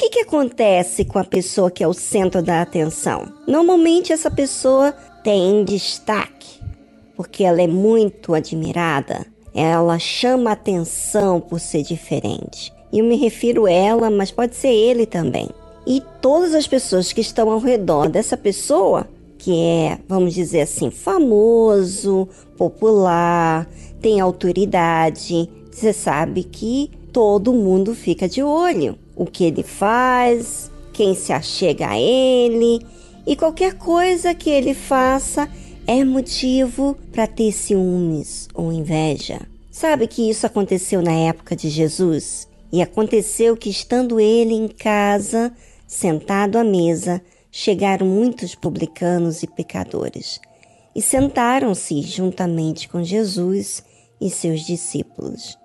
que, que acontece com a pessoa que é o centro da atenção? Normalmente essa pessoa tem destaque, porque ela é muito admirada, ela chama atenção por ser diferente. Eu me refiro a ela, mas pode ser ele também. E todas as pessoas que estão ao redor dessa pessoa, que é, vamos dizer assim, famoso, popular, tem autoridade, você sabe que todo mundo fica de olho. O que ele faz, quem se achega a ele, e qualquer coisa que ele faça é motivo para ter ciúmes ou inveja. Sabe que isso aconteceu na época de Jesus? E aconteceu que, estando ele em casa, sentado à mesa, chegaram muitos publicanos e pecadores e sentaram-se juntamente com Jesus e seus discípulos.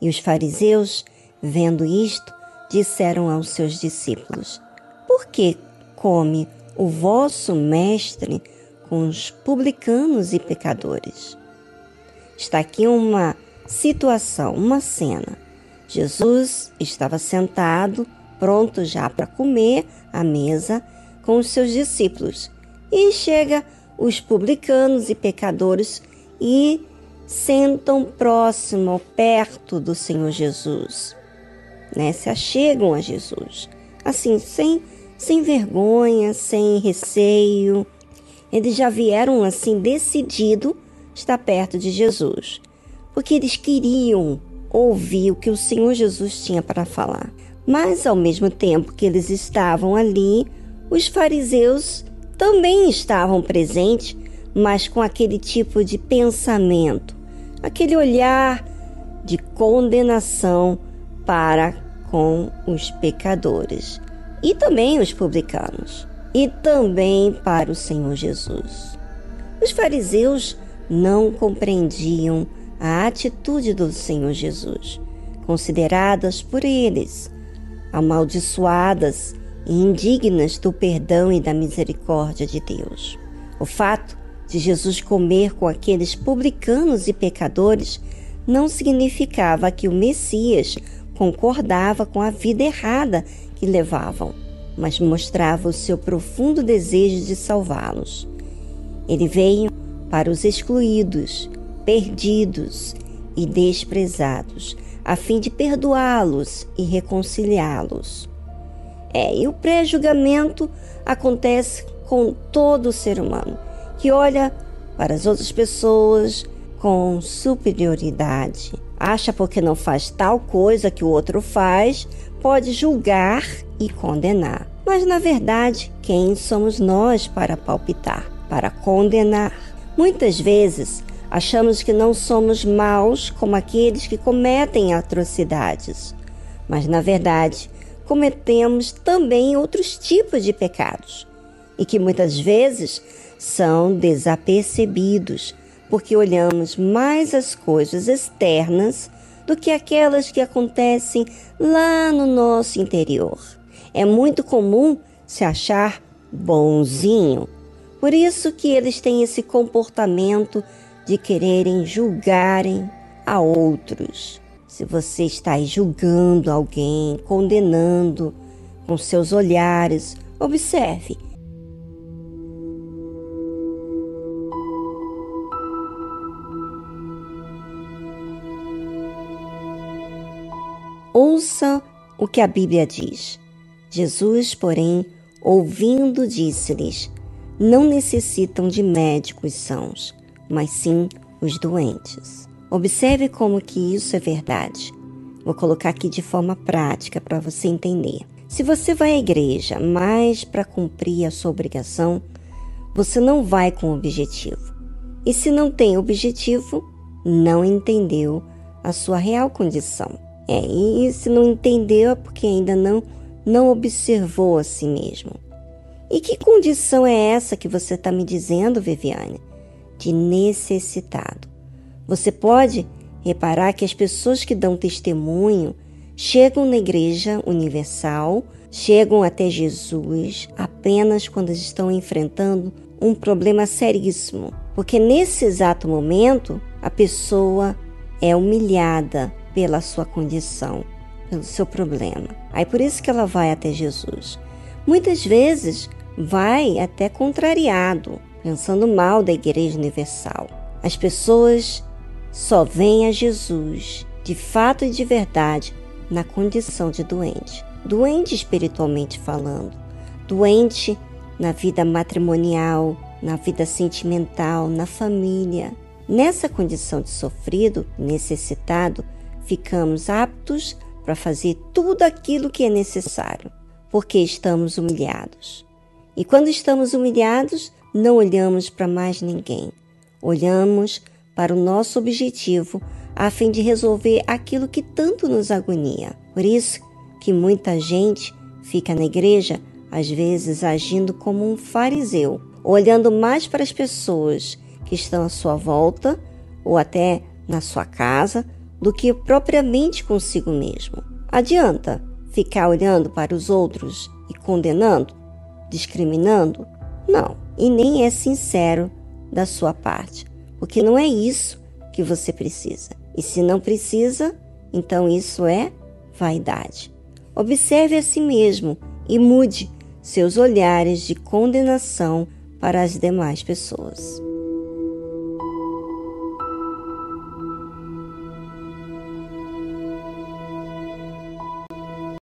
E os fariseus, vendo isto, disseram aos seus discípulos: Por que come o vosso mestre com os publicanos e pecadores? Está aqui uma situação, uma cena. Jesus estava sentado, pronto já para comer à mesa com os seus discípulos. E chega os publicanos e pecadores e sentam próximo, perto do Senhor Jesus. Né? Se achegam a Jesus. Assim, sem, sem vergonha, sem receio. Eles já vieram assim decidido estar perto de Jesus porque eles queriam ouvir o que o Senhor Jesus tinha para falar. Mas ao mesmo tempo que eles estavam ali, os fariseus também estavam presentes, mas com aquele tipo de pensamento, aquele olhar de condenação para com os pecadores e também os publicanos e também para o Senhor Jesus. Os fariseus não compreendiam a atitude do Senhor Jesus, consideradas por eles amaldiçoadas e indignas do perdão e da misericórdia de Deus. O fato de Jesus comer com aqueles publicanos e pecadores não significava que o Messias concordava com a vida errada que levavam, mas mostrava o seu profundo desejo de salvá-los. Ele veio para os excluídos, perdidos e desprezados, a fim de perdoá-los e reconciliá-los. É, e o pré-julgamento acontece com todo ser humano, que olha para as outras pessoas com superioridade. Acha porque não faz tal coisa que o outro faz, pode julgar e condenar. Mas na verdade, quem somos nós para palpitar, para condenar? Muitas vezes Achamos que não somos maus como aqueles que cometem atrocidades, mas na verdade cometemos também outros tipos de pecados e que muitas vezes são desapercebidos porque olhamos mais as coisas externas do que aquelas que acontecem lá no nosso interior. É muito comum se achar bonzinho, por isso que eles têm esse comportamento de quererem julgarem a outros. Se você está julgando alguém, condenando com seus olhares, observe. Ouça o que a Bíblia diz. Jesus, porém, ouvindo, disse-lhes: Não necessitam de médicos sãos, mas sim os doentes. Observe como que isso é verdade. Vou colocar aqui de forma prática para você entender. Se você vai à igreja mais para cumprir a sua obrigação, você não vai com objetivo. E se não tem objetivo, não entendeu a sua real condição. É, e se não entendeu é porque ainda não não observou a si mesmo. E que condição é essa que você está me dizendo, Viviane? de necessitado. Você pode reparar que as pessoas que dão testemunho chegam na Igreja Universal, chegam até Jesus apenas quando estão enfrentando um problema seríssimo, porque nesse exato momento a pessoa é humilhada pela sua condição, pelo seu problema. Aí por isso que ela vai até Jesus. Muitas vezes vai até contrariado, pensando mal da Igreja Universal. As pessoas só vêm a Jesus, de fato e de verdade, na condição de doente. Doente espiritualmente falando, doente na vida matrimonial, na vida sentimental, na família. Nessa condição de sofrido, necessitado, ficamos aptos para fazer tudo aquilo que é necessário, porque estamos humilhados. E quando estamos humilhados, não olhamos para mais ninguém. Olhamos para o nosso objetivo a fim de resolver aquilo que tanto nos agonia. Por isso que muita gente fica na igreja, às vezes agindo como um fariseu, olhando mais para as pessoas que estão à sua volta ou até na sua casa do que propriamente consigo mesmo. Adianta ficar olhando para os outros e condenando, discriminando? Não, e nem é sincero da sua parte, porque não é isso que você precisa. E se não precisa, então isso é vaidade. Observe a si mesmo e mude seus olhares de condenação para as demais pessoas.